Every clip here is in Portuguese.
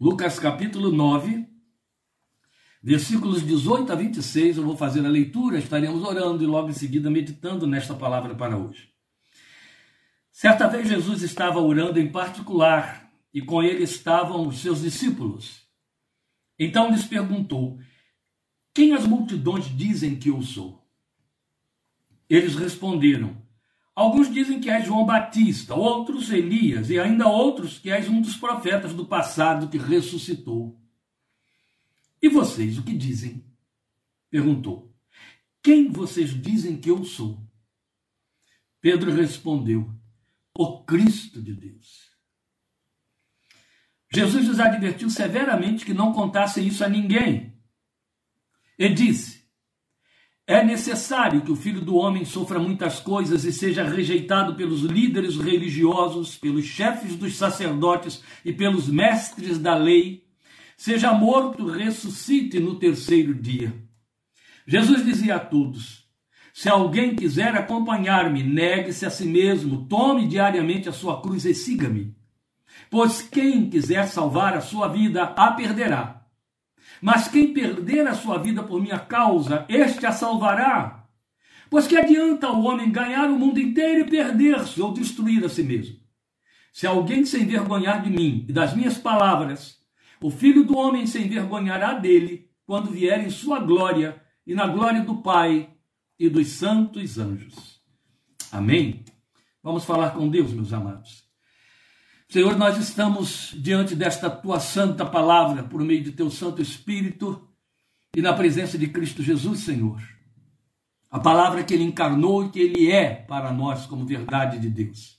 Lucas capítulo 9, versículos 18 a 26. Eu vou fazer a leitura, estaremos orando e logo em seguida meditando nesta palavra para hoje. Certa vez Jesus estava orando em particular e com ele estavam os seus discípulos. Então lhes perguntou: Quem as multidões dizem que eu sou? Eles responderam: Alguns dizem que és João Batista, outros Elias, e ainda outros que és um dos profetas do passado que ressuscitou. E vocês, o que dizem? Perguntou. Quem vocês dizem que eu sou? Pedro respondeu: O Cristo de Deus. Jesus os advertiu severamente que não contassem isso a ninguém. E disse: é necessário que o filho do homem sofra muitas coisas e seja rejeitado pelos líderes religiosos, pelos chefes dos sacerdotes e pelos mestres da lei, seja morto, ressuscite no terceiro dia. Jesus dizia a todos: Se alguém quiser acompanhar-me, negue-se a si mesmo, tome diariamente a sua cruz e siga-me. Pois quem quiser salvar a sua vida, a perderá mas quem perder a sua vida por minha causa, este a salvará. Pois que adianta o homem ganhar o mundo inteiro e perder-se ou destruir a si mesmo? Se alguém se envergonhar de mim e das minhas palavras, o filho do homem se envergonhará dele quando vier em sua glória e na glória do Pai e dos santos anjos. Amém? Vamos falar com Deus, meus amados. Senhor, nós estamos diante desta tua santa palavra por meio de teu Santo Espírito e na presença de Cristo Jesus, Senhor. A palavra que ele encarnou e que ele é para nós como verdade de Deus.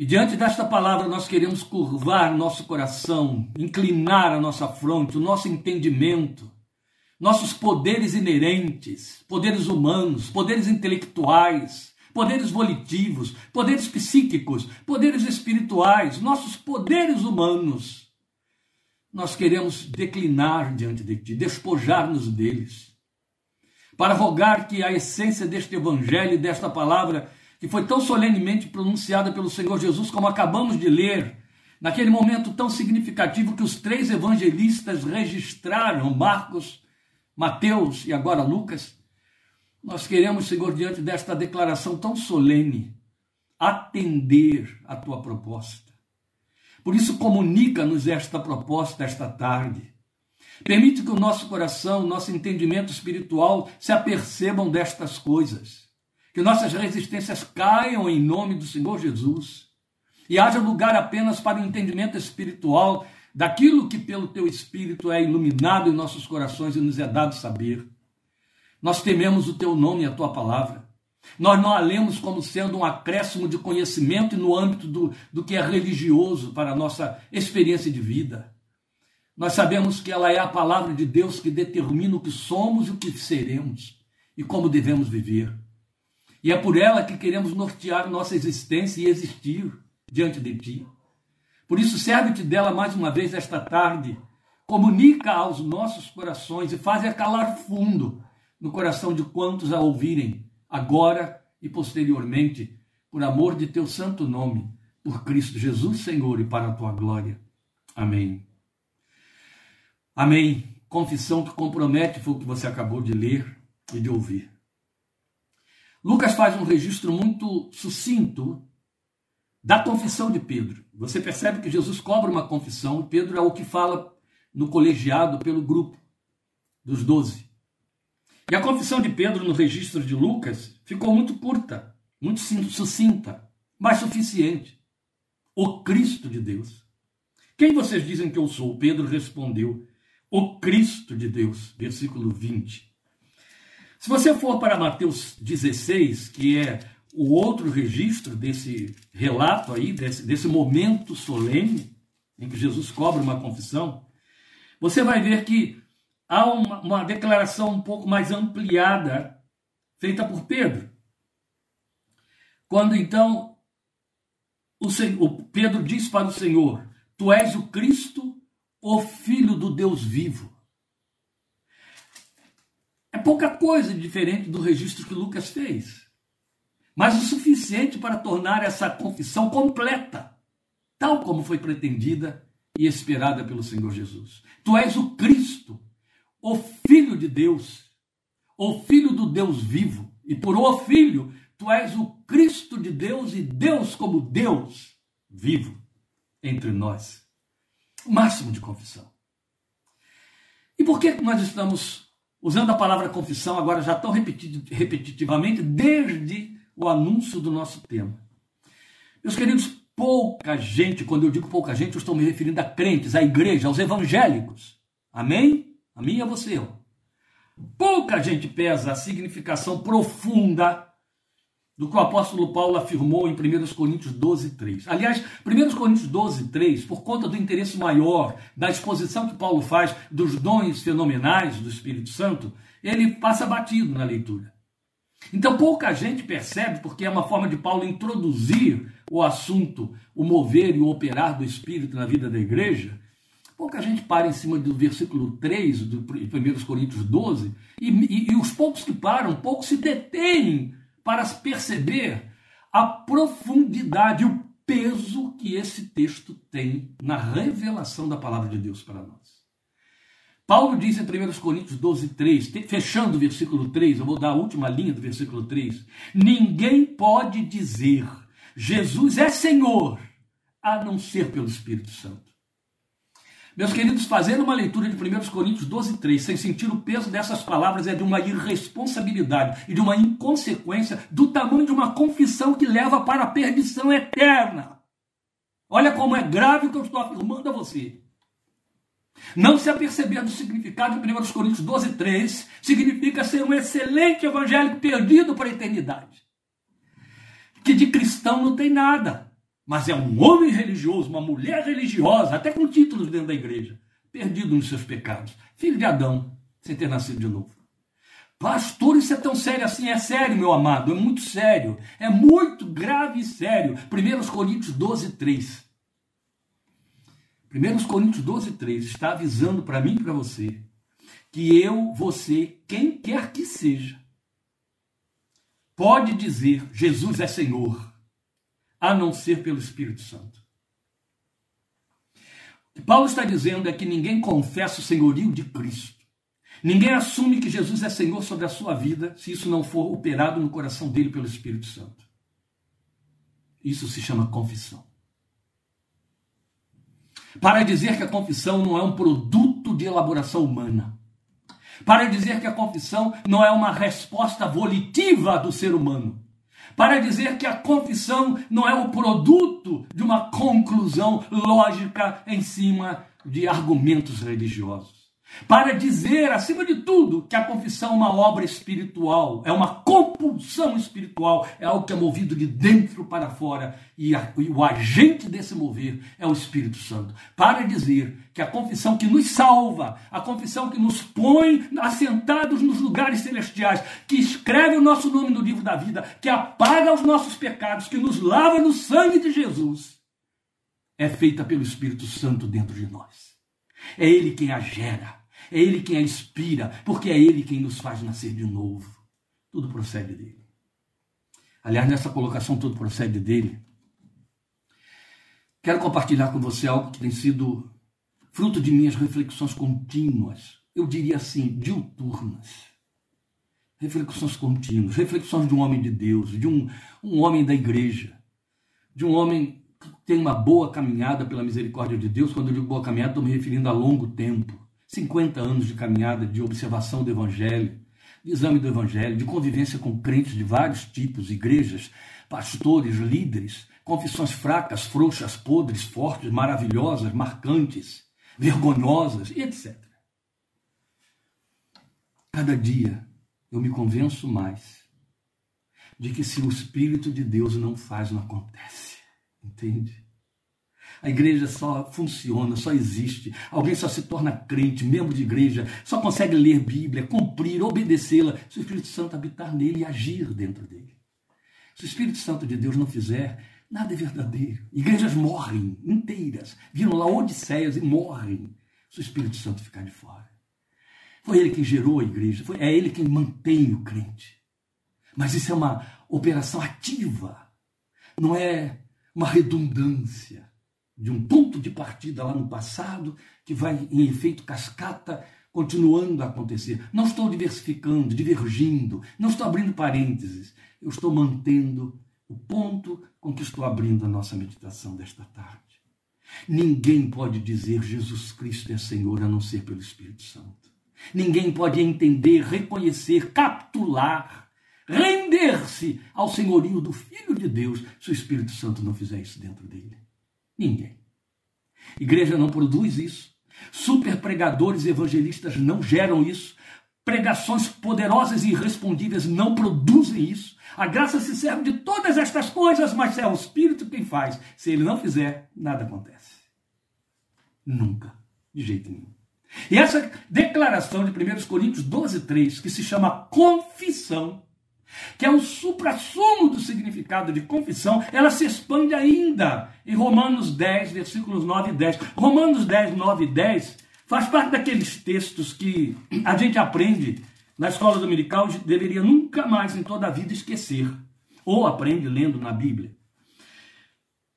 E diante desta palavra nós queremos curvar nosso coração, inclinar a nossa fronte, o nosso entendimento, nossos poderes inerentes, poderes humanos, poderes intelectuais, poderes volitivos, poderes psíquicos, poderes espirituais, nossos poderes humanos. Nós queremos declinar diante de Ti, despojar-nos deles, para rogar que a essência deste Evangelho desta palavra, que foi tão solenemente pronunciada pelo Senhor Jesus, como acabamos de ler, naquele momento tão significativo que os três evangelistas registraram, Marcos, Mateus e agora Lucas, nós queremos, Senhor, diante desta declaração tão solene, atender a tua proposta. Por isso, comunica-nos esta proposta esta tarde. Permite que o nosso coração, nosso entendimento espiritual se apercebam destas coisas. Que nossas resistências caiam em nome do Senhor Jesus. E haja lugar apenas para o entendimento espiritual daquilo que pelo teu Espírito é iluminado em nossos corações e nos é dado saber. Nós tememos o teu nome e a tua palavra. Nós não a lemos como sendo um acréscimo de conhecimento no âmbito do, do que é religioso para a nossa experiência de vida. Nós sabemos que ela é a palavra de Deus que determina o que somos e o que seremos e como devemos viver. E é por ela que queremos nortear nossa existência e existir diante de Ti. Por isso, serve-te dela mais uma vez esta tarde. Comunica aos nossos corações e faz calar fundo no coração de quantos a ouvirem, agora e posteriormente, por amor de teu santo nome, por Cristo Jesus, Senhor, e para a tua glória. Amém. Amém. Confissão que compromete foi o que você acabou de ler e de ouvir. Lucas faz um registro muito sucinto da confissão de Pedro. Você percebe que Jesus cobra uma confissão, Pedro é o que fala no colegiado pelo grupo dos doze. E a confissão de Pedro no registro de Lucas ficou muito curta, muito sucinta, mas suficiente. O Cristo de Deus. Quem vocês dizem que eu sou? Pedro respondeu: O Cristo de Deus. Versículo 20. Se você for para Mateus 16, que é o outro registro desse relato aí, desse, desse momento solene em que Jesus cobra uma confissão, você vai ver que há uma, uma declaração um pouco mais ampliada feita por Pedro. Quando então o, Senhor, o Pedro diz para o Senhor: Tu és o Cristo, o Filho do Deus vivo. É pouca coisa diferente do registro que Lucas fez, mas o suficiente para tornar essa confissão completa, tal como foi pretendida e esperada pelo Senhor Jesus. Tu és o Cristo, o Filho de Deus, o Filho do Deus vivo. E por o Filho, tu és o Cristo de Deus e Deus como Deus vivo entre nós. O máximo de confissão. E por que nós estamos usando a palavra confissão agora já tão repetitivamente desde o anúncio do nosso tema? Meus queridos, pouca gente, quando eu digo pouca gente, eu estou me referindo a crentes, à igreja, aos evangélicos. Amém? A mim e a você. Pouca gente pesa a significação profunda do que o apóstolo Paulo afirmou em 1 Coríntios 12, 3. Aliás, 1 Coríntios 12, 3, por conta do interesse maior da exposição que Paulo faz dos dons fenomenais do Espírito Santo, ele passa batido na leitura. Então pouca gente percebe, porque é uma forma de Paulo introduzir o assunto, o mover e o operar do Espírito na vida da igreja, pouca gente para em cima do versículo 3 do 1 Coríntios 12, e, e, e os poucos que param, poucos se detêm para perceber a profundidade, o peso que esse texto tem na revelação da palavra de Deus para nós. Paulo diz em 1 Coríntios 12, 3, fechando o versículo 3, eu vou dar a última linha do versículo 3. Ninguém pode dizer Jesus é Senhor a não ser pelo Espírito Santo. Meus queridos, fazer uma leitura de 1 Coríntios 12, 3, sem sentir o peso dessas palavras, é de uma irresponsabilidade e de uma inconsequência do tamanho de uma confissão que leva para a perdição eterna. Olha como é grave o que eu estou afirmando a você. Não se aperceber do significado de 1 Coríntios 12, 3 significa ser um excelente evangélico perdido para a eternidade. Que de cristão não tem nada mas é um homem religioso, uma mulher religiosa, até com títulos dentro da igreja, perdido nos seus pecados, filho de Adão, sem ter nascido de novo. Pastor, isso é tão sério assim? É sério, meu amado, é muito sério, é muito grave e sério. 1 Coríntios 12, 3. 1 Coríntios 12, 3 está avisando para mim e para você que eu, você, quem quer que seja, pode dizer Jesus é Senhor a não ser pelo Espírito Santo. O que Paulo está dizendo é que ninguém confessa o senhorio de Cristo. Ninguém assume que Jesus é Senhor sobre a sua vida se isso não for operado no coração dele pelo Espírito Santo. Isso se chama confissão. Para dizer que a confissão não é um produto de elaboração humana. Para dizer que a confissão não é uma resposta volitiva do ser humano para dizer que a confissão não é o produto de uma conclusão lógica em cima de argumentos religiosos para dizer, acima de tudo, que a confissão é uma obra espiritual, é uma compulsão espiritual, é algo que é movido de dentro para fora e, a, e, o agente desse mover é o Espírito Santo. Para dizer que a confissão que nos salva, a confissão que nos põe assentados nos lugares celestiais, que escreve o nosso nome no livro da vida, que apaga os nossos pecados, que nos lava no sangue de Jesus, é feita pelo Espírito Santo dentro de nós. É Ele quem a gera é Ele quem a inspira, porque é Ele quem nos faz nascer de novo. Tudo procede dele. Aliás, nessa colocação, tudo procede dele. Quero compartilhar com você algo que tem sido fruto de minhas reflexões contínuas, eu diria assim, diuturnas. Reflexões contínuas, reflexões de um homem de Deus, de um, um homem da igreja, de um homem que tem uma boa caminhada pela misericórdia de Deus. Quando eu digo boa caminhada, estou me referindo a longo tempo. 50 anos de caminhada de observação do Evangelho, de exame do Evangelho, de convivência com crentes de vários tipos, igrejas, pastores, líderes, confissões fracas, frouxas, podres, fortes, maravilhosas, marcantes, vergonhosas etc. Cada dia eu me convenço mais de que se o Espírito de Deus não faz, não acontece. Entende? A igreja só funciona, só existe. Alguém só se torna crente, membro de igreja, só consegue ler Bíblia, cumprir, obedecê-la, se o Espírito Santo habitar nele e agir dentro dele. Se o Espírito Santo de Deus não fizer, nada é verdadeiro. Igrejas morrem inteiras, viram lá odisseias e morrem se o Espírito Santo ficar de fora. Foi ele quem gerou a igreja, foi, é ele quem mantém o crente. Mas isso é uma operação ativa, não é uma redundância. De um ponto de partida lá no passado que vai em efeito cascata continuando a acontecer. Não estou diversificando, divergindo, não estou abrindo parênteses. Eu estou mantendo o ponto com que estou abrindo a nossa meditação desta tarde. Ninguém pode dizer Jesus Cristo é Senhor a não ser pelo Espírito Santo. Ninguém pode entender, reconhecer, capitular, render-se ao senhorio do Filho de Deus se o Espírito Santo não fizer isso dentro dele. Ninguém. Igreja não produz isso. Super pregadores evangelistas não geram isso. Pregações poderosas e irrespondíveis não produzem isso. A graça se serve de todas estas coisas, mas é o Espírito quem faz. Se ele não fizer, nada acontece. Nunca. De jeito nenhum. E essa declaração de 1 Coríntios 12, 3, que se chama confissão, que é o suprassumo do significado de confissão, ela se expande ainda em Romanos 10, versículos 9 e 10. Romanos 10, 9 e 10 faz parte daqueles textos que a gente aprende na escola dominical e deveria nunca mais em toda a vida esquecer, ou aprende lendo na Bíblia.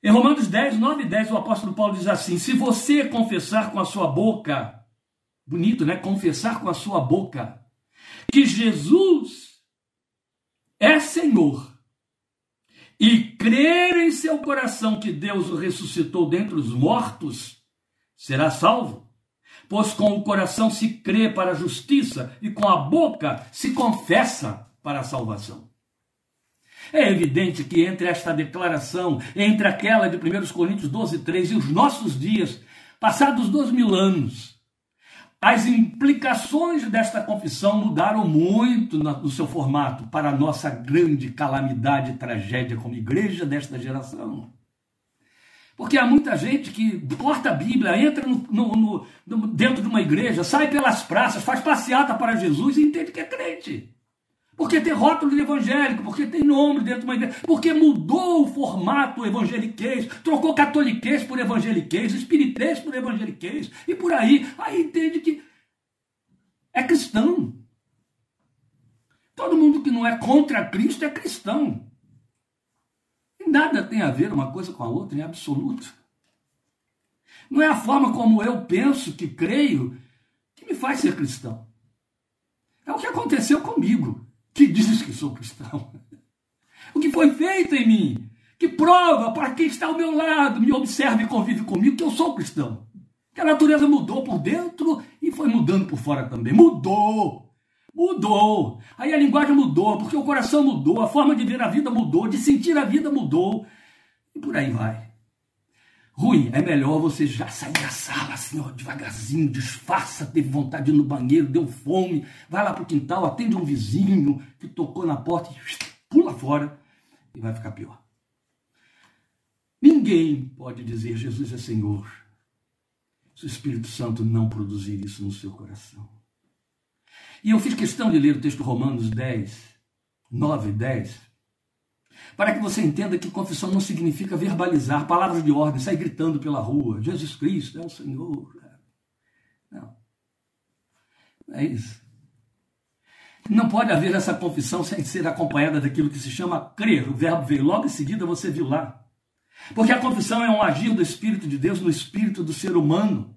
Em Romanos 10, 9 e 10, o apóstolo Paulo diz assim: Se você confessar com a sua boca, bonito, né? Confessar com a sua boca que Jesus é Senhor e crer em seu coração que Deus o ressuscitou dentre os mortos, será salvo. Pois com o coração se crê para a justiça e com a boca se confessa para a salvação. É evidente que entre esta declaração, entre aquela de 1 Coríntios 12, 3 e os nossos dias, passados dois mil anos, as implicações desta confissão mudaram muito no seu formato para a nossa grande calamidade e tragédia como igreja desta geração. Porque há muita gente que porta a Bíblia, entra no, no, no, dentro de uma igreja, sai pelas praças, faz passeata para Jesus e entende que é crente. Porque tem rótulo de evangélico, porque tem nome dentro de uma igreja, porque mudou o formato evangeliquez, trocou catoliquez por evangeliquez, espiritez por evangeliquez, e por aí. Aí entende que é cristão. Todo mundo que não é contra Cristo é cristão. E nada tem a ver uma coisa com a outra em absoluto. Não é a forma como eu penso, que creio, que me faz ser cristão. É o que aconteceu comigo que diz que sou cristão. O que foi feito em mim, que prova para quem está ao meu lado, me observa e convive comigo que eu sou cristão. Que a natureza mudou por dentro e foi mudando por fora também. Mudou! Mudou! Aí a linguagem mudou, porque o coração mudou, a forma de ver a vida mudou, de sentir a vida mudou. E por aí vai. Ruim, é melhor você já sair da sala assim, ó, devagarzinho, disfarça, teve vontade de ir no banheiro, deu fome, vai lá pro quintal, atende um vizinho que tocou na porta e pula fora e vai ficar pior. Ninguém pode dizer Jesus é Senhor se o Espírito Santo não produzir isso no seu coração. E eu fiz questão de ler o texto Romanos 10, 9 e 10, para que você entenda que confissão não significa verbalizar palavras de ordem, sair gritando pela rua, Jesus Cristo é o Senhor. Não. É isso. Não pode haver essa confissão sem ser acompanhada daquilo que se chama crer. O verbo veio logo em seguida, você viu lá. Porque a confissão é um agir do Espírito de Deus no espírito do ser humano.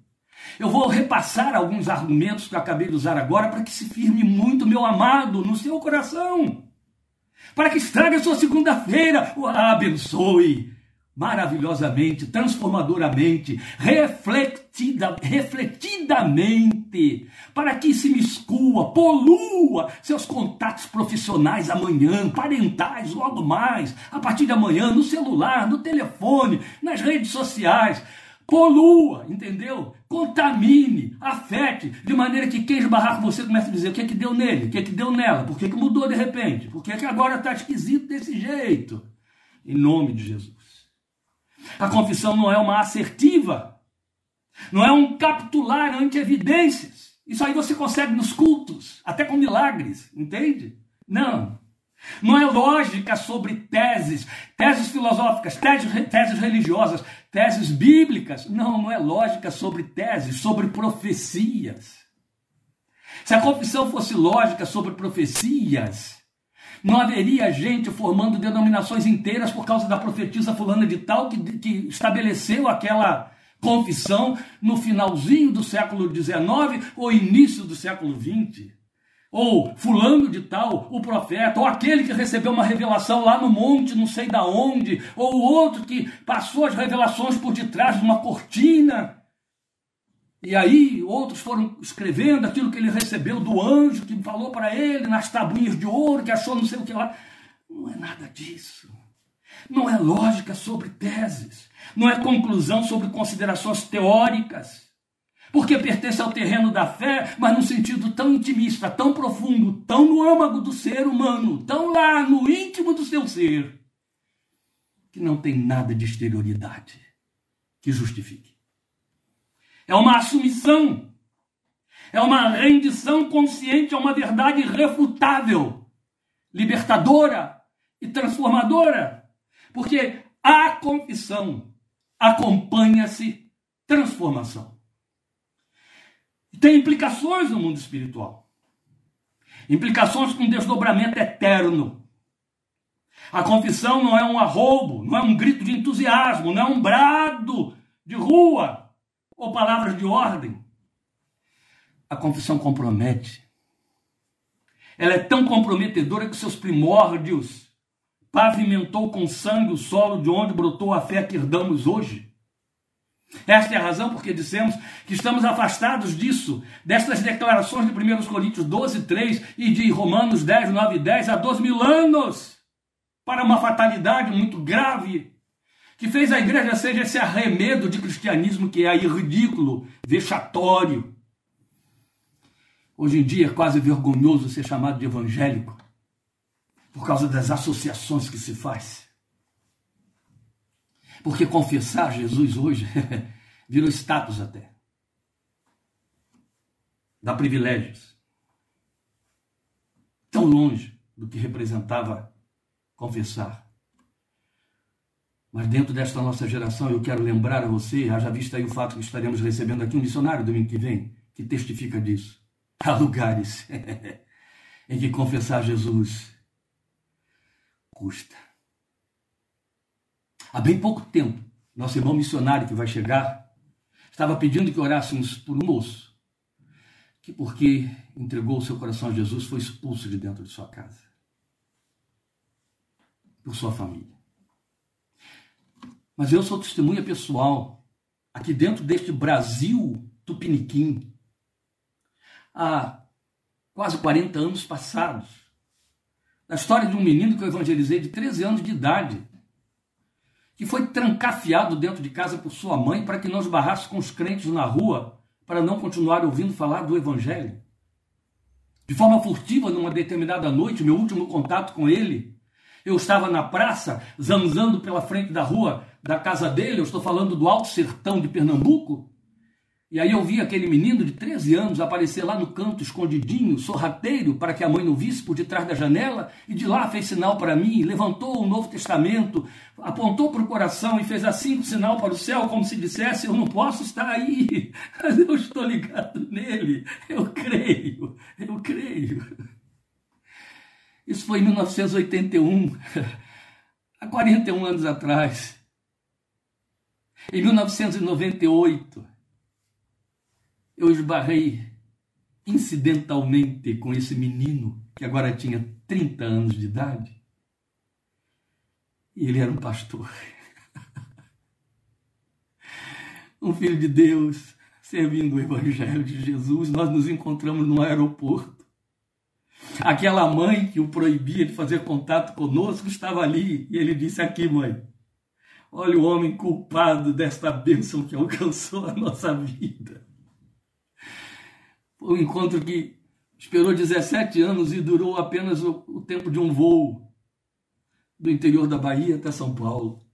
Eu vou repassar alguns argumentos que eu acabei de usar agora para que se firme muito, meu amado, no seu coração para que estrague a sua segunda-feira. Abençoe maravilhosamente, transformadoramente, refletida, refletidamente, para que se miscua, polua seus contatos profissionais amanhã, parentais logo mais, a partir de amanhã, no celular, no telefone, nas redes sociais, polua, entendeu? Contamine, afete, de maneira que quem esbarrar com você comece a dizer o que é que deu nele, o que é que deu nela, por que, é que mudou de repente, por que, é que agora está esquisito desse jeito. Em nome de Jesus. A confissão não é uma assertiva, não é um capitular ante evidências. Isso aí você consegue nos cultos, até com milagres, entende? Não. Não é lógica sobre teses, teses filosóficas, teses, teses religiosas, teses bíblicas. Não, não é lógica sobre teses, sobre profecias. Se a confissão fosse lógica sobre profecias, Não haveria gente formando denominações inteiras por causa da profetisa fulana de tal que, que estabeleceu aquela confissão no finalzinho do século XIX ou início do século XX. Ou fulano de tal, o profeta, ou aquele que recebeu uma revelação lá no monte, não sei da onde, ou o outro que passou as revelações por detrás de uma cortina. E aí outros foram escrevendo aquilo que ele recebeu do anjo que falou para ele nas tabuinhas de ouro, que achou não sei o que lá. Não é nada disso. Não é lógica sobre teses. Não é conclusão sobre considerações teóricas. Porque pertence ao terreno da fé, mas num sentido tão intimista, tão profundo, tão no âmago do ser humano, tão lá no íntimo do seu ser, que não tem nada de exterioridade que justifique. É uma assumição, é uma rendição consciente a uma verdade irrefutável, libertadora e transformadora, porque a confissão acompanha-se transformação. Tem implicações no mundo espiritual. Implicações com desdobramento eterno. A confissão não é um arrobo, não é um grito de entusiasmo, não é um brado de rua ou palavras de ordem. A confissão compromete. Ela é tão comprometedora que seus primórdios pavimentou com sangue o solo de onde brotou a fé que herdamos hoje. Esta é a razão porque dissemos que estamos afastados disso, destas declarações de 1 Coríntios 12, 3 e de Romanos 10, 9 e 10 há dois mil anos, para uma fatalidade muito grave, que fez a igreja ser esse arremedo de cristianismo que é aí ridículo, vexatório. Hoje em dia é quase vergonhoso ser chamado de evangélico, por causa das associações que se faz. Porque confessar Jesus hoje virou status até. Dá privilégios. Tão longe do que representava confessar. Mas dentro desta nossa geração, eu quero lembrar a você, haja visto aí o fato que estaremos recebendo aqui um missionário domingo que vem, que testifica disso. Há lugares em que confessar Jesus custa. Há bem pouco tempo, nosso irmão missionário que vai chegar estava pedindo que orássemos por um moço que, porque entregou o seu coração a Jesus, foi expulso de dentro de sua casa, por sua família. Mas eu sou testemunha pessoal, aqui dentro deste Brasil tupiniquim, há quase 40 anos passados, da história de um menino que eu evangelizei de 13 anos de idade, que foi trancafiado dentro de casa por sua mãe para que não esbarrasse com os crentes na rua, para não continuar ouvindo falar do Evangelho. De forma furtiva, numa determinada noite, meu último contato com ele, eu estava na praça, zanzando pela frente da rua da casa dele, eu estou falando do Alto Sertão de Pernambuco, e aí eu vi aquele menino de 13 anos aparecer lá no canto, escondidinho, sorrateiro, para que a mãe não visse por detrás da janela, e de lá fez sinal para mim, levantou o Novo Testamento, apontou para o coração e fez assim, sinal para o céu, como se dissesse: Eu não posso estar aí, mas eu estou ligado nele, eu creio, eu creio. Isso foi em 1981, há 41 anos atrás. Em 1998, eu esbarrei incidentalmente com esse menino que agora tinha 30 anos de idade. E ele era um pastor. um filho de Deus, servindo o Evangelho de Jesus. Nós nos encontramos no aeroporto. Aquela mãe que o proibia de fazer contato conosco estava ali. E ele disse: Aqui, mãe, olha o homem culpado desta bênção que alcançou a nossa vida. Um encontro que esperou 17 anos e durou apenas o, o tempo de um voo do interior da Bahia até São Paulo.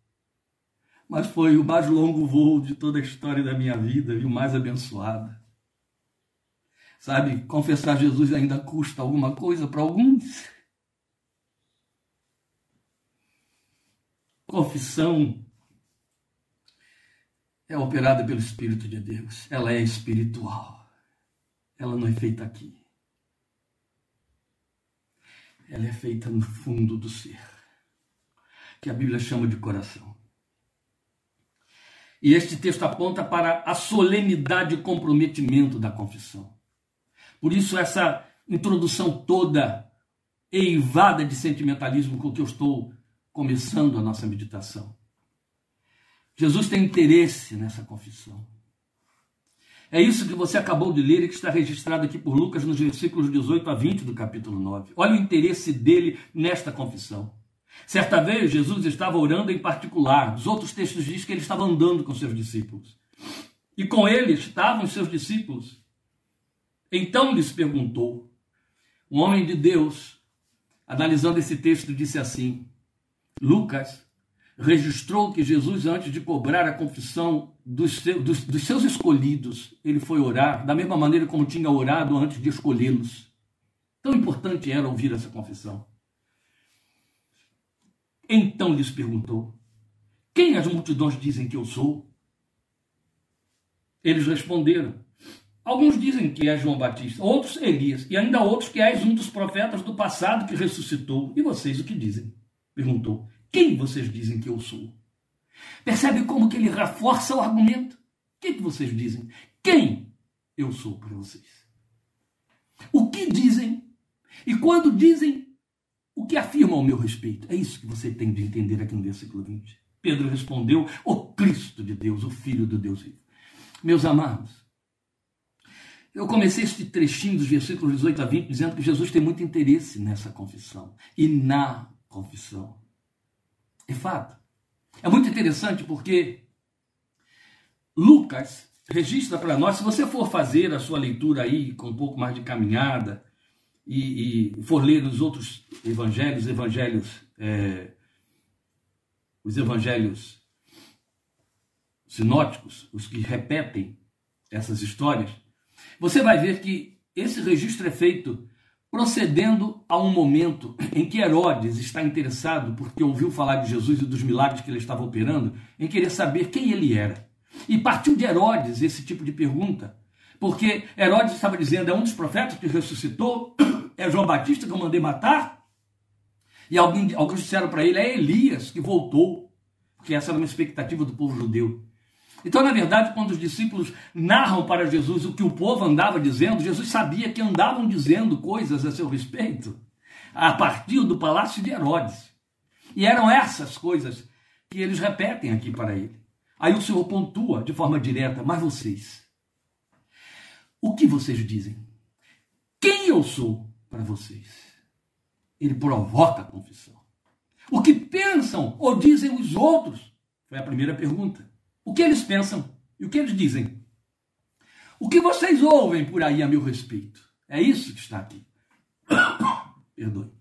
Mas foi o mais longo voo de toda a história da minha vida e o mais abençoado. Sabe, confessar Jesus ainda custa alguma coisa para alguns. Confissão é operada pelo Espírito de Deus, ela é espiritual ela não é feita aqui. ela é feita no fundo do ser, que a Bíblia chama de coração. E este texto aponta para a solenidade e comprometimento da confissão. Por isso, essa introdução toda eivada de sentimentalismo com que eu estou começando a nossa meditação. Jesus tem interesse nessa confissão. É isso que você acabou de ler e que está registrado aqui por Lucas nos versículos 18 a 20 do capítulo 9. Olha o interesse dele nesta confissão. Certa vez Jesus estava orando em particular. Os outros textos dizem que ele estava andando com seus discípulos. E com ele estavam os seus discípulos. Então lhes perguntou: Um homem de Deus, analisando esse texto, disse assim: Lucas registrou que Jesus, antes de cobrar a confissão dos, seus, dos, dos seus escolhidos, ele foi orar da mesma maneira como tinha orado antes de escolhê-los. Tão importante era ouvir essa confissão. Então lhes perguntou: Quem as multidões dizem que eu sou? Eles responderam: Alguns dizem que é João Batista, outros Elias, e ainda outros que és um dos profetas do passado que ressuscitou. E vocês o que dizem? Perguntou. Quem vocês dizem que eu sou? Percebe como que ele reforça o argumento? O que, que vocês dizem? Quem eu sou para vocês? O que dizem? E quando dizem, o que afirmam ao meu respeito? É isso que você tem de entender aqui no versículo 20. Pedro respondeu: O Cristo de Deus, o Filho do Deus vivo. Meus amados, eu comecei este trechinho dos versículos 18 a 20 dizendo que Jesus tem muito interesse nessa confissão e na confissão. É fato. É muito interessante porque Lucas registra para nós, se você for fazer a sua leitura aí com um pouco mais de caminhada e, e for ler os outros evangelhos, evangelhos, é, os evangelhos sinóticos, os que repetem essas histórias, você vai ver que esse registro é feito procedendo a um momento em que Herodes está interessado, porque ouviu falar de Jesus e dos milagres que ele estava operando, em querer saber quem ele era. E partiu de Herodes esse tipo de pergunta, porque Herodes estava dizendo: é um dos profetas que ressuscitou, é João Batista que eu mandei matar. E alguém, alguns disseram para ele: é Elias que voltou, porque essa era uma expectativa do povo judeu. Então, na verdade, quando os discípulos narram para Jesus o que o povo andava dizendo, Jesus sabia que andavam dizendo coisas a seu respeito a partir do palácio de Herodes. E eram essas coisas que eles repetem aqui para ele. Aí o Senhor pontua de forma direta: Mas vocês, o que vocês dizem? Quem eu sou para vocês? Ele provoca a confissão. O que pensam ou dizem os outros? Foi a primeira pergunta. O que eles pensam e o que eles dizem. O que vocês ouvem por aí a meu respeito. É isso que está aqui. Perdoe.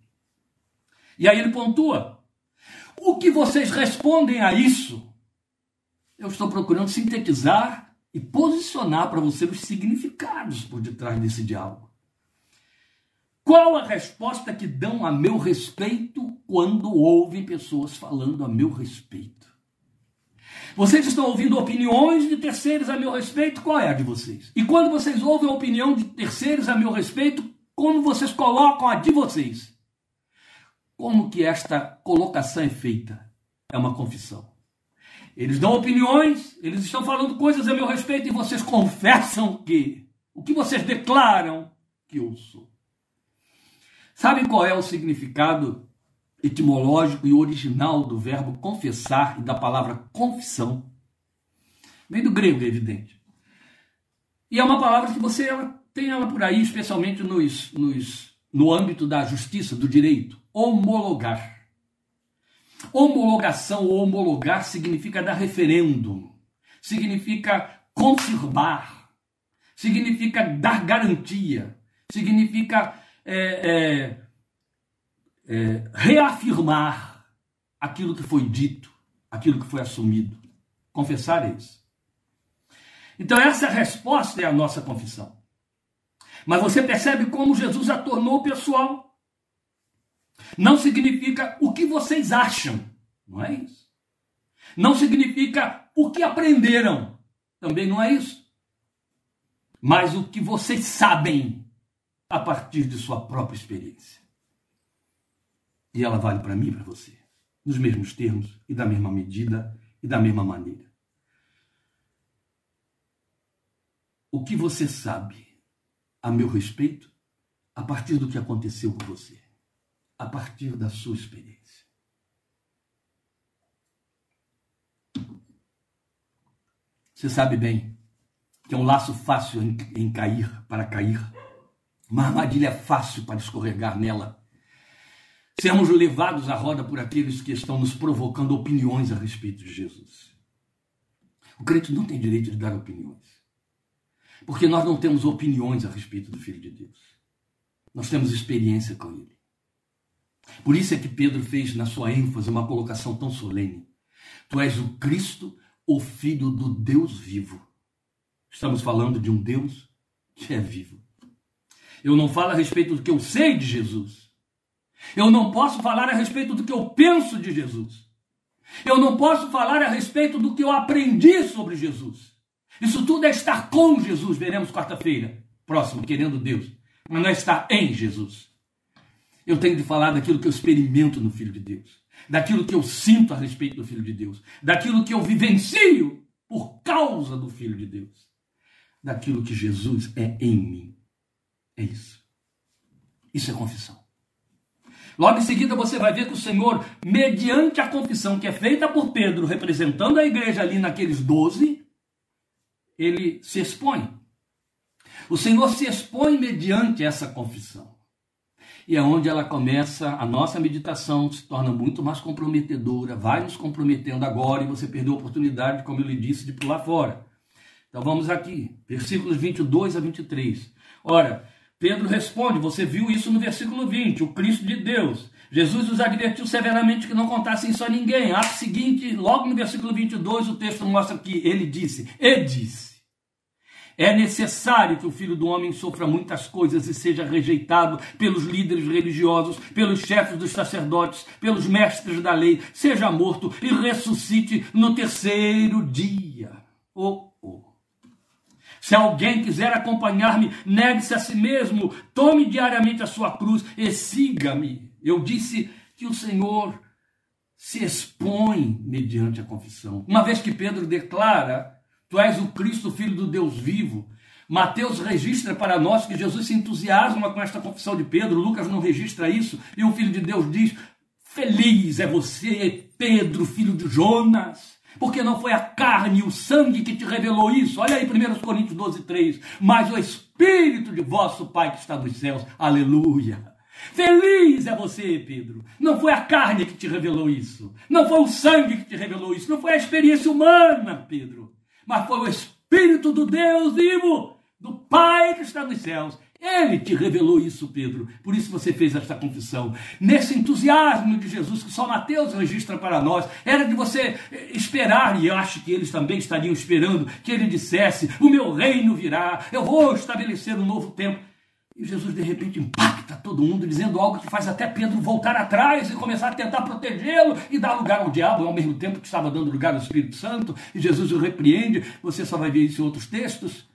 E aí ele pontua. O que vocês respondem a isso? Eu estou procurando sintetizar e posicionar para você os significados por detrás desse diálogo. Qual a resposta que dão a meu respeito quando ouvem pessoas falando a meu respeito? Vocês estão ouvindo opiniões de terceiros a meu respeito, qual é a de vocês? E quando vocês ouvem a opinião de terceiros a meu respeito, como vocês colocam a de vocês? Como que esta colocação é feita? É uma confissão. Eles dão opiniões, eles estão falando coisas a meu respeito e vocês confessam que o que vocês declaram que eu sou. Sabem qual é o significado etimológico e original do verbo confessar e da palavra confissão. Vem do grego, é evidente. E é uma palavra que você tem ela por aí, especialmente nos, nos, no âmbito da justiça, do direito. Homologar. Homologação ou homologar significa dar referendo, significa confirmar, significa dar garantia, significa é, é, é, reafirmar aquilo que foi dito, aquilo que foi assumido. Confessar é isso. Então, essa resposta é a nossa confissão. Mas você percebe como Jesus a tornou pessoal. Não significa o que vocês acham, não é isso. Não significa o que aprenderam, também não é isso. Mas o que vocês sabem a partir de sua própria experiência. E ela vale para mim e para você, nos mesmos termos e da mesma medida e da mesma maneira. O que você sabe a meu respeito a partir do que aconteceu com você, a partir da sua experiência? Você sabe bem que é um laço fácil em, cair, para cair, uma armadilha fácil para escorregar nela sermos levados à roda por aqueles que estão nos provocando opiniões a respeito de Jesus. O crente não tem direito de dar opiniões. Porque nós não temos opiniões a respeito do Filho de Deus. Nós temos experiência com ele. Por isso é que Pedro fez na sua ênfase uma colocação tão solene. Tu és o Cristo, o Filho do Deus vivo. Estamos falando de um Deus que é vivo. Eu não falo a respeito do que eu sei de Jesus. Eu não posso falar a respeito do que eu penso de Jesus. Eu não posso falar a respeito do que eu aprendi sobre Jesus. Isso tudo é estar com Jesus, veremos quarta-feira, próximo, querendo Deus. Mas não é estar em Jesus. Eu tenho de falar daquilo que eu experimento no Filho de Deus, daquilo que eu sinto a respeito do Filho de Deus, daquilo que eu vivencio por causa do Filho de Deus, daquilo que Jesus é em mim. É isso. Isso é confissão. Logo em seguida você vai ver que o Senhor, mediante a confissão que é feita por Pedro, representando a igreja ali naqueles doze, ele se expõe. O Senhor se expõe mediante essa confissão. E é onde ela começa, a nossa meditação se torna muito mais comprometedora, vai nos comprometendo agora e você perdeu a oportunidade, como eu lhe disse, de pular fora. Então vamos aqui, versículos 22 a 23. Ora, Pedro responde, você viu isso no versículo 20, o Cristo de Deus. Jesus os advertiu severamente que não contassem isso a ninguém. Ato seguinte, logo no versículo 22, o texto mostra que ele disse, e disse, é necessário que o Filho do Homem sofra muitas coisas e seja rejeitado pelos líderes religiosos, pelos chefes dos sacerdotes, pelos mestres da lei, seja morto e ressuscite no terceiro dia. Oh. Se alguém quiser acompanhar-me, negue-se a si mesmo, tome diariamente a sua cruz e siga-me. Eu disse que o Senhor se expõe mediante a confissão. Uma vez que Pedro declara: Tu és o Cristo, filho do Deus vivo. Mateus registra para nós que Jesus se entusiasma com esta confissão de Pedro, Lucas não registra isso, e o Filho de Deus diz: Feliz é você, Pedro, filho de Jonas porque não foi a carne e o sangue que te revelou isso. Olha aí 1 Coríntios 12, 3. Mas o Espírito de vosso Pai que está nos céus. Aleluia. Feliz é você, Pedro. Não foi a carne que te revelou isso. Não foi o sangue que te revelou isso. Não foi a experiência humana, Pedro. Mas foi o Espírito do Deus vivo, do Pai que está nos céus, ele te revelou isso, Pedro. Por isso você fez esta confissão. Nesse entusiasmo de Jesus que só Mateus registra para nós, era de você esperar, e eu acho que eles também estariam esperando, que ele dissesse: O meu reino virá, eu vou estabelecer um novo tempo. E Jesus de repente impacta todo mundo, dizendo algo que faz até Pedro voltar atrás e começar a tentar protegê-lo e dar lugar ao diabo, ao mesmo tempo que estava dando lugar ao Espírito Santo. E Jesus o repreende. Você só vai ver isso em outros textos.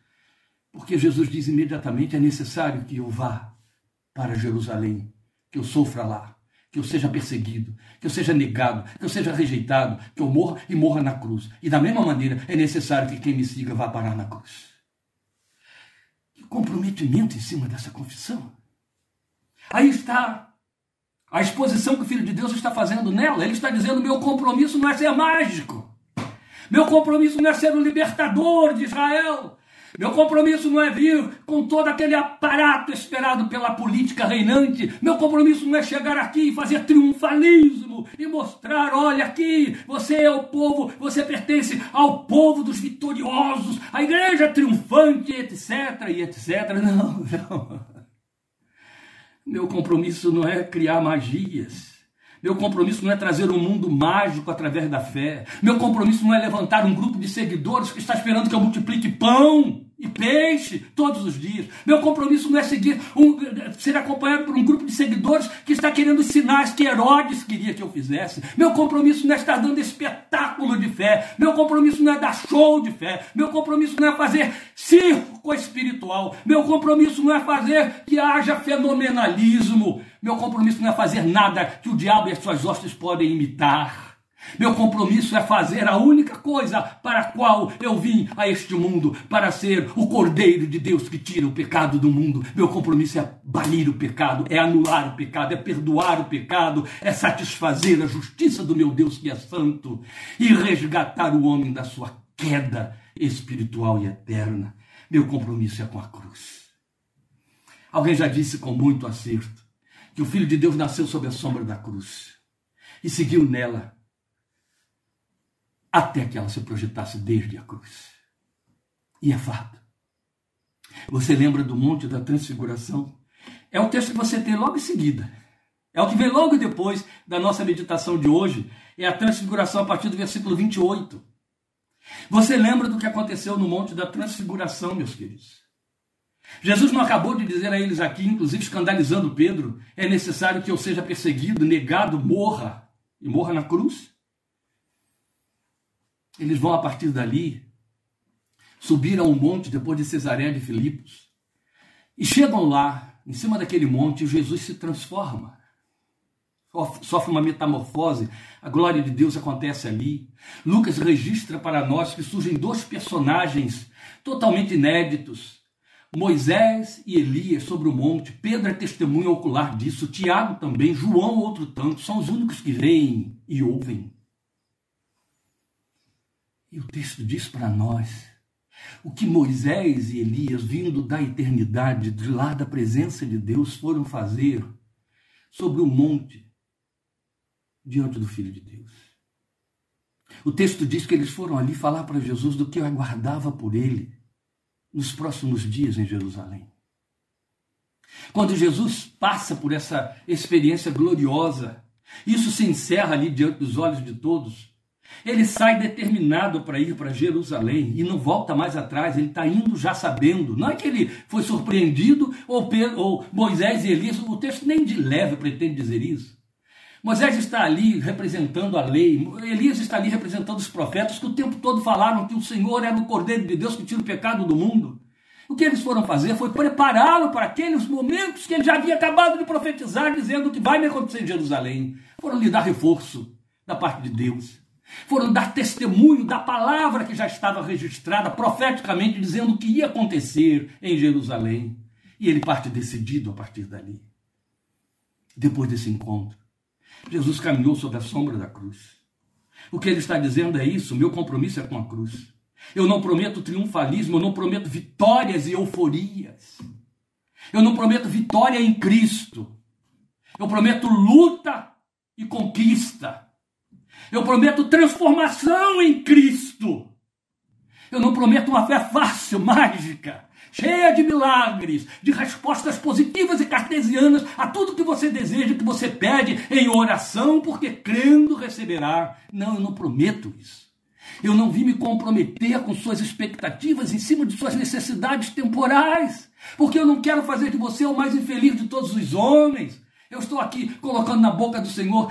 Porque Jesus diz imediatamente: é necessário que eu vá para Jerusalém, que eu sofra lá, que eu seja perseguido, que eu seja negado, que eu seja rejeitado, que eu morra e morra na cruz. E da mesma maneira é necessário que quem me siga vá parar na cruz. Que comprometimento em cima dessa confissão. Aí está a exposição que o Filho de Deus está fazendo nela. Ele está dizendo: meu compromisso não é ser mágico. Meu compromisso não é ser o libertador de Israel. Meu compromisso não é vir com todo aquele aparato esperado pela política reinante. Meu compromisso não é chegar aqui e fazer triunfalismo e mostrar: olha aqui, você é o povo, você pertence ao povo dos vitoriosos, a igreja triunfante, etc. e etc. Não, não. Meu compromisso não é criar magias. Meu compromisso não é trazer um mundo mágico através da fé. Meu compromisso não é levantar um grupo de seguidores que está esperando que eu multiplique pão e peixe todos os dias. Meu compromisso não é seguir um, ser acompanhado por um grupo de seguidores que está querendo os sinais que Herodes queria que eu fizesse. Meu compromisso não é estar dando espetáculo de fé. Meu compromisso não é dar show de fé. Meu compromisso não é fazer circo espiritual. Meu compromisso não é fazer que haja fenomenalismo. Meu compromisso não é fazer nada que o diabo e as suas hostes podem imitar. Meu compromisso é fazer a única coisa para a qual eu vim a este mundo, para ser o Cordeiro de Deus que tira o pecado do mundo. Meu compromisso é banir o pecado, é anular o pecado, é perdoar o pecado, é satisfazer a justiça do meu Deus que é santo e resgatar o homem da sua queda espiritual e eterna. Meu compromisso é com a cruz. Alguém já disse com muito acerto que o Filho de Deus nasceu sob a sombra da cruz e seguiu nela até que ela se projetasse desde a cruz. E é fato. Você lembra do Monte da Transfiguração? É o texto que você tem logo em seguida. É o que vem logo depois da nossa meditação de hoje. É a Transfiguração a partir do versículo 28. Você lembra do que aconteceu no Monte da Transfiguração, meus queridos? Jesus não acabou de dizer a eles aqui, inclusive escandalizando Pedro, é necessário que eu seja perseguido, negado, morra e morra na cruz? Eles vão a partir dali subir a um monte depois de Cesaré de Filipos e chegam lá, em cima daquele monte, Jesus se transforma. Sofre uma metamorfose, a glória de Deus acontece ali. Lucas registra para nós que surgem dois personagens totalmente inéditos: Moisés e Elias sobre o monte. Pedro é testemunha ocular disso, Tiago também, João, outro tanto, são os únicos que veem e ouvem. E o texto diz para nós o que Moisés e Elias, vindo da eternidade, de lá da presença de Deus, foram fazer sobre o monte diante do Filho de Deus. O texto diz que eles foram ali falar para Jesus do que aguardava por ele nos próximos dias em Jerusalém. Quando Jesus passa por essa experiência gloriosa, isso se encerra ali diante dos olhos de todos. Ele sai determinado para ir para Jerusalém e não volta mais atrás, ele está indo já sabendo. Não é que ele foi surpreendido ou, Pedro, ou Moisés e Elias, o texto nem de leve pretende dizer isso. Moisés está ali representando a lei, Elias está ali representando os profetas que o tempo todo falaram que o Senhor era o Cordeiro de Deus que tira o pecado do mundo. O que eles foram fazer foi prepará-lo para aqueles momentos que ele já havia acabado de profetizar, dizendo que vai me acontecer em Jerusalém. Foram lhe dar reforço da parte de Deus. Foram dar testemunho da palavra que já estava registrada profeticamente, dizendo o que ia acontecer em Jerusalém. E ele parte decidido a partir dali. Depois desse encontro, Jesus caminhou sob a sombra da cruz. O que ele está dizendo é isso: meu compromisso é com a cruz. Eu não prometo triunfalismo, eu não prometo vitórias e euforias. Eu não prometo vitória em Cristo. Eu prometo luta e conquista. Eu prometo transformação em Cristo. Eu não prometo uma fé fácil, mágica, cheia de milagres, de respostas positivas e cartesianas a tudo que você deseja, que você pede em oração, porque crendo receberá. Não, eu não prometo isso. Eu não vim me comprometer com suas expectativas em cima de suas necessidades temporais, porque eu não quero fazer de você o mais infeliz de todos os homens. Eu estou aqui colocando na boca do Senhor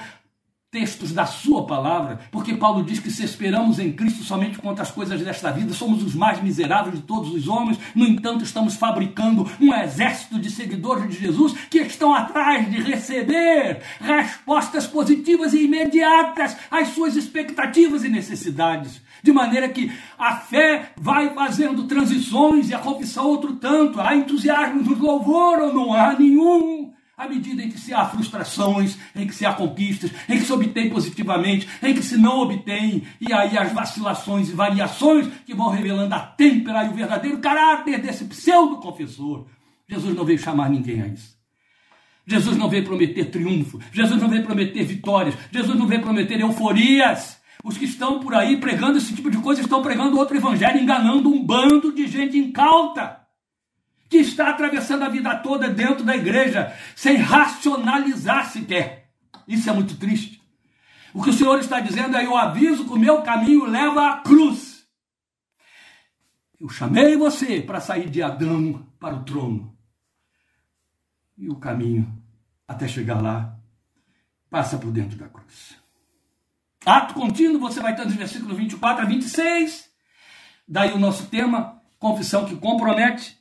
textos da sua palavra, porque Paulo diz que se esperamos em Cristo somente contra as coisas desta vida, somos os mais miseráveis de todos os homens, no entanto, estamos fabricando um exército de seguidores de Jesus que estão atrás de receber respostas positivas e imediatas às suas expectativas e necessidades. De maneira que a fé vai fazendo transições e a confissão outro tanto. Há entusiasmo do louvor ou não há nenhum? À medida em que se há frustrações, em que se há conquistas, em que se obtém positivamente, em que se não obtém, e aí as vacilações e variações que vão revelando a têmpera e o verdadeiro caráter desse pseudo-confessor. Jesus não veio chamar ninguém a isso. Jesus não veio prometer triunfo, Jesus não veio prometer vitórias, Jesus não veio prometer euforias. Os que estão por aí pregando esse tipo de coisa estão pregando outro evangelho, enganando um bando de gente incauta que está atravessando a vida toda dentro da igreja, sem racionalizar sequer. Isso é muito triste. O que o Senhor está dizendo é: eu aviso que o meu caminho leva à cruz. Eu chamei você para sair de Adão para o trono. E o caminho até chegar lá passa por dentro da cruz. Ato contínuo, você vai ter dos versículos 24 a 26. Daí o nosso tema, confissão que compromete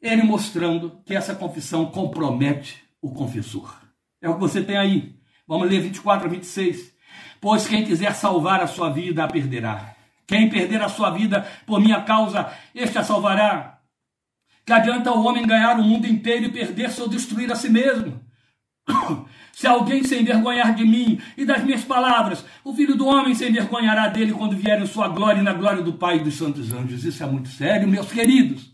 ele mostrando que essa confissão compromete o confessor. É o que você tem aí. Vamos ler 24 a 26. Pois quem quiser salvar a sua vida a perderá. Quem perder a sua vida por minha causa, este a salvará. Que adianta o homem ganhar o mundo inteiro e perder-se ou destruir a si mesmo? Se alguém se envergonhar de mim e das minhas palavras, o filho do homem se envergonhará dele quando vier em sua glória e na glória do Pai e dos santos anjos. Isso é muito sério, meus queridos.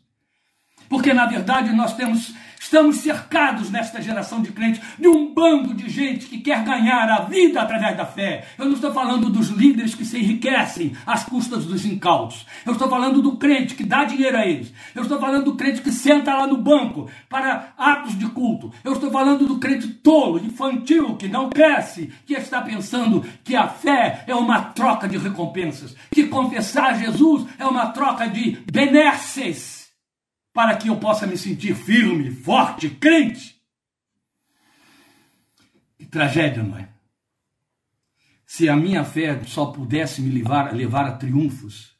Porque na verdade nós temos Estamos cercados nesta geração de crentes de um bando de gente que quer ganhar a vida através da fé. Eu não estou falando dos líderes que se enriquecem às custas dos incautos. Eu estou falando do crente que dá dinheiro a eles. Eu estou falando do crente que senta lá no banco para atos de culto. Eu estou falando do crente tolo, infantil, que não cresce, que está pensando que a fé é uma troca de recompensas, que confessar Jesus é uma troca de benesses para que eu possa me sentir firme, forte, crente. Que tragédia, não é? Se a minha fé só pudesse me levar, levar a triunfos,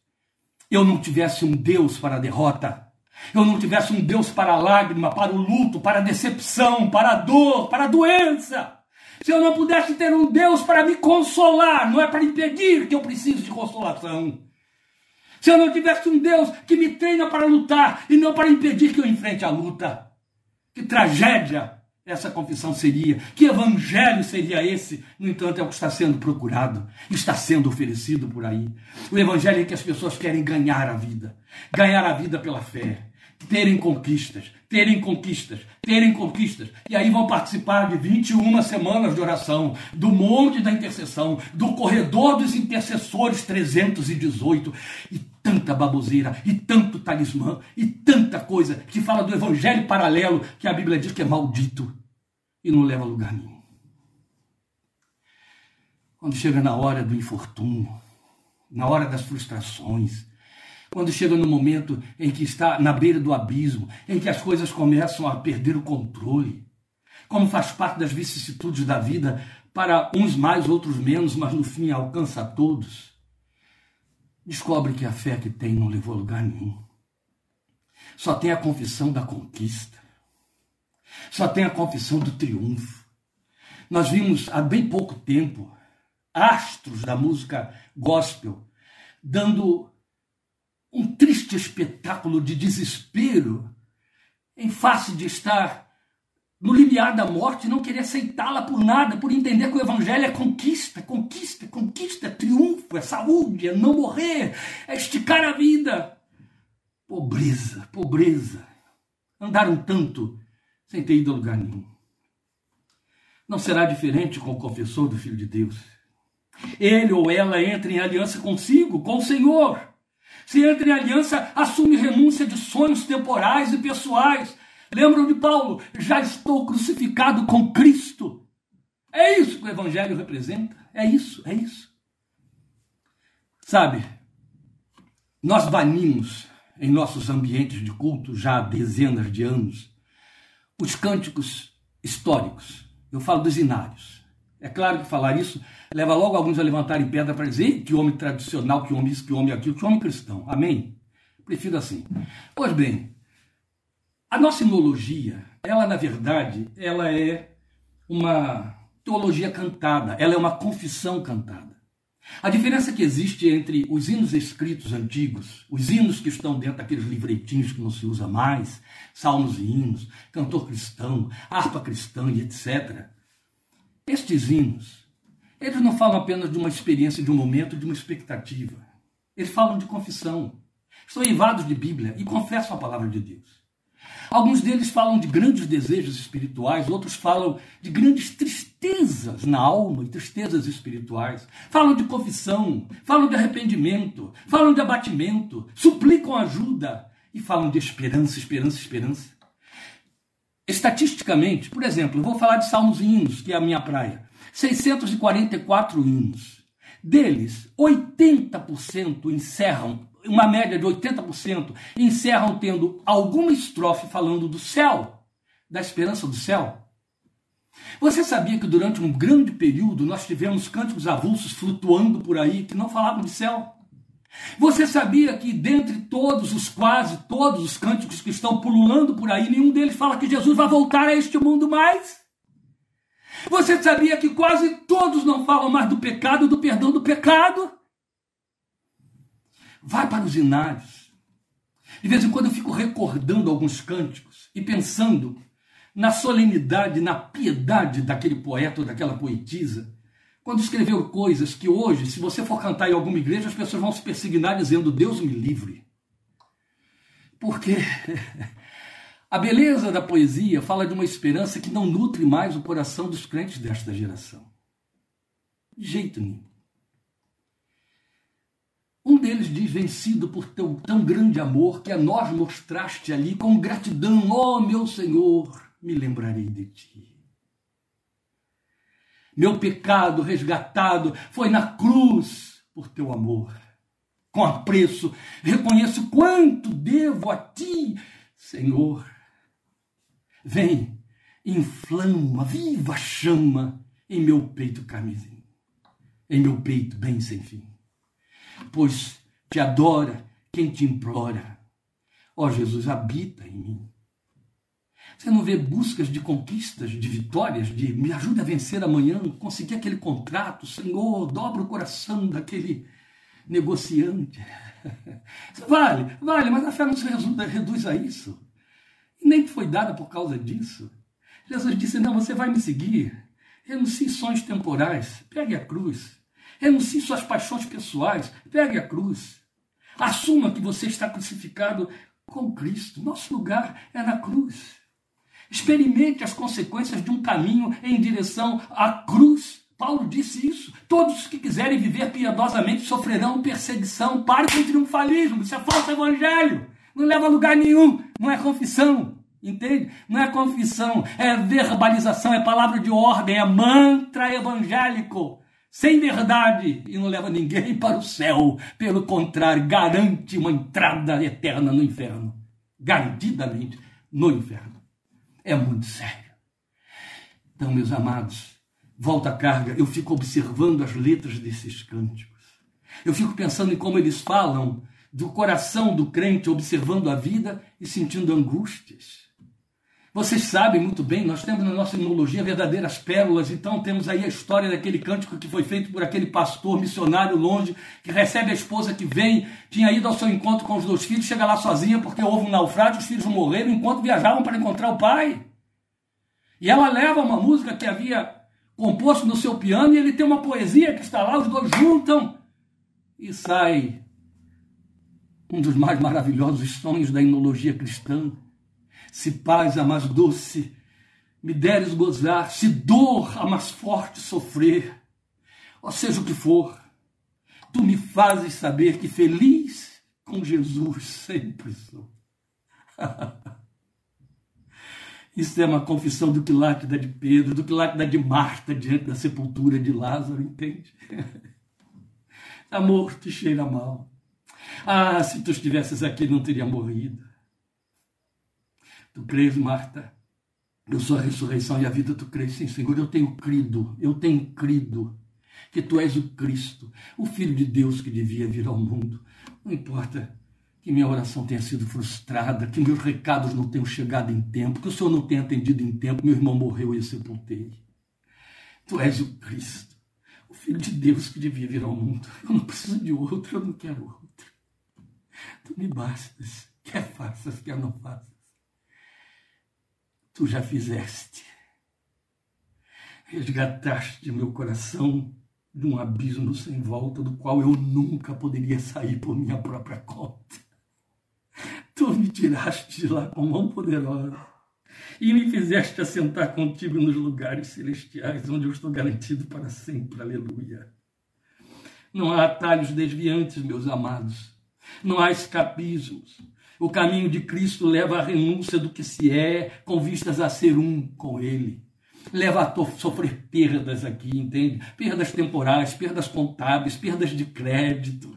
eu não tivesse um Deus para a derrota, eu não tivesse um Deus para a lágrima, para o luto, para a decepção, para a dor, para a doença. Se eu não pudesse ter um Deus para me consolar, não é para impedir que eu precise de consolação. Se eu não tivesse um Deus que me treina para lutar e não para impedir que eu enfrente a luta. Que tragédia essa confissão seria? Que evangelho seria esse? No entanto, é o que está sendo procurado, está sendo oferecido por aí. O evangelho em que as pessoas querem ganhar a vida, ganhar a vida pela fé, terem conquistas, terem conquistas, terem conquistas. E aí vão participar de 21 semanas de oração, do monte da intercessão, do corredor dos intercessores 318 e tanta baboseira, e tanto talismã, e tanta coisa que fala do evangelho paralelo que a Bíblia diz que é maldito e não leva a lugar nenhum. Quando chega na hora do infortúnio, na hora das frustrações, quando chega no momento em que está na beira do abismo, em que as coisas começam a perder o controle, como faz parte das vicissitudes da vida, para uns mais, outros menos, mas no fim alcança a todos, descobre que a fé que tem não levou a lugar nenhum. Só tem a confissão da conquista, só tem a confissão do triunfo. Nós vimos há bem pouco tempo astros da música gospel dando um triste espetáculo de desespero em face de estar no limiar da morte, não querer aceitá-la por nada, por entender que o evangelho é conquista, conquista, conquista, triunfo, é saúde, é não morrer, é esticar a vida. Pobreza, pobreza. Andaram tanto sem ter ido a lugar nenhum. Não será diferente com o confessor do Filho de Deus. Ele ou ela entra em aliança consigo, com o Senhor. Se entra em aliança, assume renúncia de sonhos temporais e pessoais. Lembram de Paulo? Já estou crucificado com Cristo. É isso que o Evangelho representa. É isso, é isso. Sabe, nós banimos em nossos ambientes de culto já há dezenas de anos os cânticos históricos. Eu falo dos inários. É claro que falar isso leva logo alguns a levantarem pedra para dizer que homem tradicional, que homem isso, que homem aquilo, que homem cristão. Amém? Prefiro assim. Pois bem, a nossa sinologia, ela na verdade, ela é uma teologia cantada, ela é uma confissão cantada. A diferença que existe entre os hinos escritos antigos, os hinos que estão dentro daqueles livretinhos que não se usa mais, salmos e hinos, cantor cristão, harpa cristã e etc. Estes hinos, eles não falam apenas de uma experiência, de um momento, de uma expectativa. Eles falam de confissão. Estão eivados de Bíblia e confessam a palavra de Deus. Alguns deles falam de grandes desejos espirituais, outros falam de grandes tristezas na alma e tristezas espirituais. Falam de confissão, falam de arrependimento, falam de abatimento, suplicam ajuda e falam de esperança, esperança, esperança. Estatisticamente, por exemplo, eu vou falar de salmos e hinos, que é a minha praia. 644 hinos. Deles, 80% encerram, uma média de 80%, encerram tendo alguma estrofe falando do céu, da esperança do céu. Você sabia que durante um grande período nós tivemos cânticos avulsos flutuando por aí que não falavam de céu? Você sabia que dentre todos os quase todos os cânticos que estão pululando por aí, nenhum deles fala que Jesus vai voltar a este mundo mais? Você sabia que quase todos não falam mais do pecado, do perdão do pecado? Vai para os ginásios. De vez em quando eu fico recordando alguns cânticos e pensando na solenidade, na piedade daquele poeta ou daquela poetisa, quando escreveu coisas que hoje, se você for cantar em alguma igreja, as pessoas vão se persignar dizendo: Deus me livre. Porque a beleza da poesia fala de uma esperança que não nutre mais o coração dos crentes desta geração. De jeito nenhum. Um deles diz: Vencido por teu tão grande amor que a nós mostraste ali com gratidão, ó oh, meu Senhor, me lembrarei de ti. Meu pecado resgatado foi na cruz por teu amor. Com apreço, reconheço quanto devo a ti, Senhor. Vem, inflama, viva chama em meu peito camisinho, em meu peito bem sem fim. Pois te adora quem te implora. Ó Jesus, habita em mim. Você não vê buscas de conquistas, de vitórias, de me ajuda a vencer amanhã, conseguir aquele contrato, Senhor, dobra o coração daquele negociante. Vale, vale, mas a fé não se reduz a isso. Nem foi dada por causa disso. Jesus disse: Não, você vai me seguir. Renuncie sonhos temporais, pegue a cruz. Renuncie suas paixões pessoais, pegue a cruz. Assuma que você está crucificado com Cristo. Nosso lugar é na cruz. Experimente as consequências de um caminho em direção à cruz. Paulo disse isso. Todos que quiserem viver piedosamente sofrerão perseguição. Pare com o triunfalismo. Isso é falso evangelho. Não leva a lugar nenhum. Não é confissão. Entende? Não é confissão. É verbalização. É palavra de ordem. É mantra evangélico. Sem verdade. E não leva ninguém para o céu. Pelo contrário, garante uma entrada eterna no inferno. Garantidamente no inferno é muito sério. Então, meus amados, volta a carga, eu fico observando as letras desses cânticos. Eu fico pensando em como eles falam do coração do crente, observando a vida e sentindo angústias. Vocês sabem muito bem, nós temos na nossa imunologia verdadeiras pérolas, então temos aí a história daquele cântico que foi feito por aquele pastor missionário longe, que recebe a esposa que vem, tinha ido ao seu encontro com os dois filhos, chega lá sozinha porque houve um naufrágio, os filhos morreram enquanto viajavam para encontrar o pai. E ela leva uma música que havia composto no seu piano e ele tem uma poesia que está lá, os dois juntam e sai um dos mais maravilhosos sonhos da imunologia cristã se paz a mais doce me deres gozar, se dor a mais forte sofrer, ou seja o que for, tu me fazes saber que feliz com Jesus sempre sou. Isso é uma confissão do quilate da de Pedro, do quilate da de Marta diante da sepultura de Lázaro, entende? Está morto e cheira mal. Ah, se tu estivesses aqui, não teria morrido. Tu crês, Marta? Eu sou a ressurreição e a vida, tu crês? Sim, Senhor, eu tenho crido, eu tenho crido que tu és o Cristo, o Filho de Deus que devia vir ao mundo. Não importa que minha oração tenha sido frustrada, que meus recados não tenham chegado em tempo, que o Senhor não tenha atendido em tempo, meu irmão morreu e eu sepultei. Tu és o Cristo, o Filho de Deus que devia vir ao mundo. Eu não preciso de outro, eu não quero outro. Tu me bastas, quer faças, quer não faças tu já fizeste. Resgataste meu coração de um abismo sem volta, do qual eu nunca poderia sair por minha própria conta. Tu me tiraste de lá com mão poderosa e me fizeste assentar contigo nos lugares celestiais, onde eu estou garantido para sempre. Aleluia. Não há atalhos desviantes, meus amados. Não há escapismos. O caminho de Cristo leva à renúncia do que se é, com vistas a ser um com Ele. Leva a sofrer perdas aqui, entende? Perdas temporais, perdas contábeis, perdas de crédito.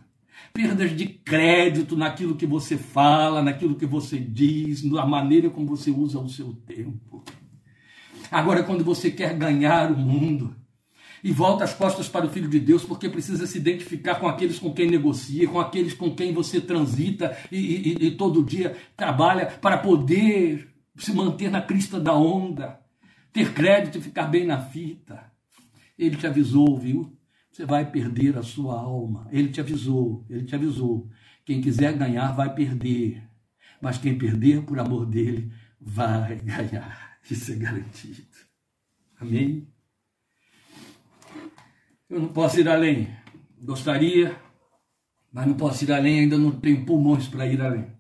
Perdas de crédito naquilo que você fala, naquilo que você diz, na maneira como você usa o seu tempo. Agora, quando você quer ganhar o mundo, e volta as costas para o Filho de Deus, porque precisa se identificar com aqueles com quem negocia, com aqueles com quem você transita e, e, e todo dia trabalha para poder se manter na crista da onda. ter crédito e ficar bem na fita. Ele te avisou, viu? Você vai perder a sua alma. Ele te avisou, ele te avisou. Quem quiser ganhar vai perder. Mas quem perder por amor dele vai ganhar. Isso é garantido. Amém? Eu não posso ir além. Gostaria, mas não posso ir além, ainda não tenho pulmões para ir além.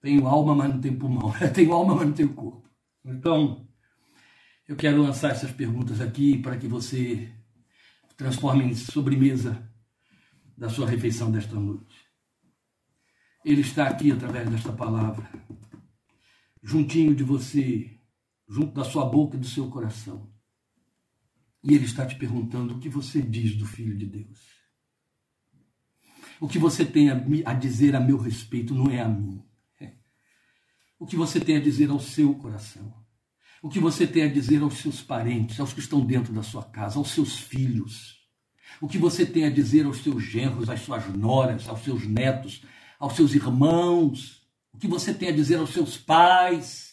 Tenho alma, mas não tenho pulmão. tenho alma, mas não tenho corpo. Então, eu quero lançar essas perguntas aqui para que você transforme em sobremesa da sua refeição desta noite. Ele está aqui através desta palavra, juntinho de você, junto da sua boca e do seu coração. E ele está te perguntando o que você diz do Filho de Deus. O que você tem a dizer a meu respeito não é a mim. O que você tem a dizer ao seu coração. O que você tem a dizer aos seus parentes, aos que estão dentro da sua casa, aos seus filhos. O que você tem a dizer aos seus genros, às suas noras, aos seus netos, aos seus irmãos. O que você tem a dizer aos seus pais.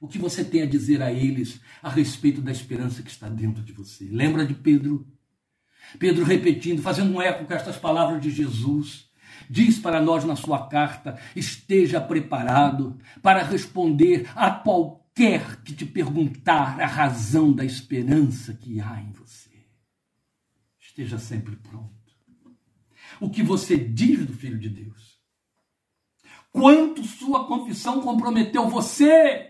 O que você tem a dizer a eles a respeito da esperança que está dentro de você. Lembra de Pedro? Pedro repetindo, fazendo um eco com estas palavras de Jesus. Diz para nós na sua carta: esteja preparado para responder a qualquer que te perguntar a razão da esperança que há em você. Esteja sempre pronto. O que você diz do Filho de Deus? Quanto sua confissão comprometeu você?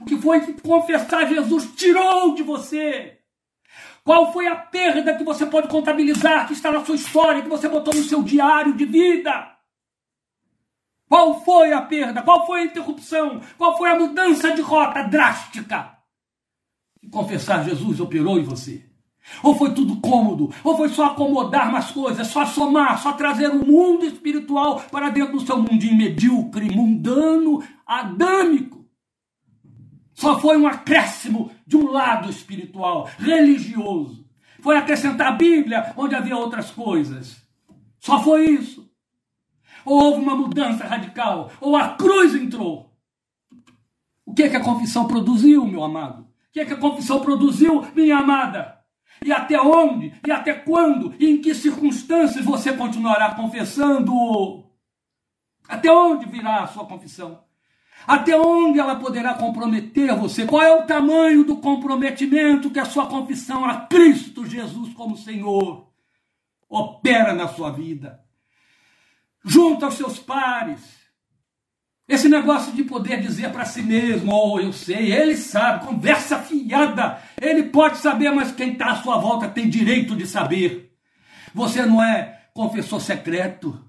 O que foi que confessar Jesus tirou de você? Qual foi a perda que você pode contabilizar, que está na sua história, que você botou no seu diário de vida? Qual foi a perda? Qual foi a interrupção? Qual foi a mudança de rota drástica? E confessar Jesus operou em você. Ou foi tudo cômodo? Ou foi só acomodar mais coisas, só somar, só trazer o um mundo espiritual para dentro do seu mundinho medíocre, mundano, adâmico? Só foi um acréscimo de um lado espiritual, religioso. Foi acrescentar a Bíblia onde havia outras coisas. Só foi isso. Ou houve uma mudança radical, ou a cruz entrou. O que é que a confissão produziu, meu amado? O que é que a confissão produziu, minha amada? E até onde? E até quando? E em que circunstâncias você continuará confessando? Até onde virá a sua confissão? Até onde ela poderá comprometer você? Qual é o tamanho do comprometimento que a sua confissão a Cristo Jesus como Senhor opera na sua vida? Junto aos seus pares. Esse negócio de poder dizer para si mesmo, oh, eu sei, ele sabe, conversa fiada. Ele pode saber, mas quem está à sua volta tem direito de saber. Você não é confessor secreto.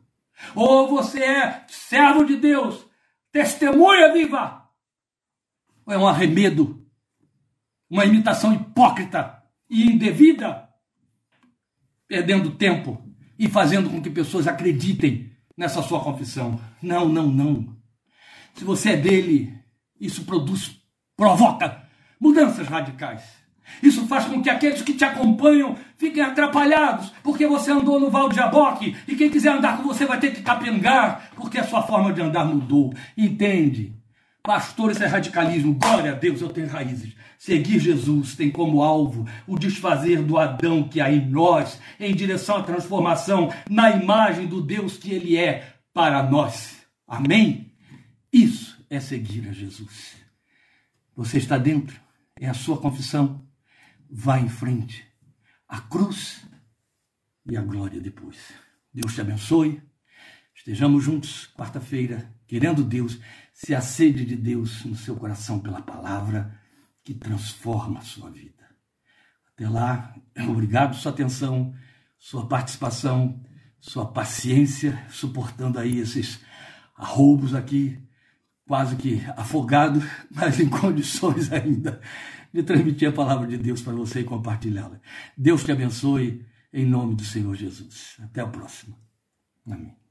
Ou você é servo de Deus, testemunha viva. É um arremedo, uma imitação hipócrita e indevida, perdendo tempo e fazendo com que pessoas acreditem nessa sua confissão. Não, não, não. Se você é dele, isso produz, provoca mudanças radicais. Isso faz com que aqueles que te acompanham fiquem atrapalhados, porque você andou no Val de Jaboque e quem quiser andar com você vai ter que capengar, porque a sua forma de andar mudou. Entende? Pastor, isso é radicalismo. Glória a Deus, eu tenho raízes. Seguir Jesus tem como alvo o desfazer do Adão que há em nós, em direção à transformação na imagem do Deus que Ele é para nós. Amém? Isso é seguir a Jesus. Você está dentro? É a sua confissão vá em frente. A cruz e a glória depois. Deus te abençoe. Estejamos juntos quarta-feira, querendo Deus, se a sede de Deus no seu coração pela palavra que transforma a sua vida. Até lá, obrigado por sua atenção, sua participação, sua paciência, suportando aí esses arroubos aqui, quase que afogado, mas em condições ainda de transmitir a palavra de Deus para você e compartilhá-la. Deus te abençoe em nome do Senhor Jesus. Até o próximo. Amém.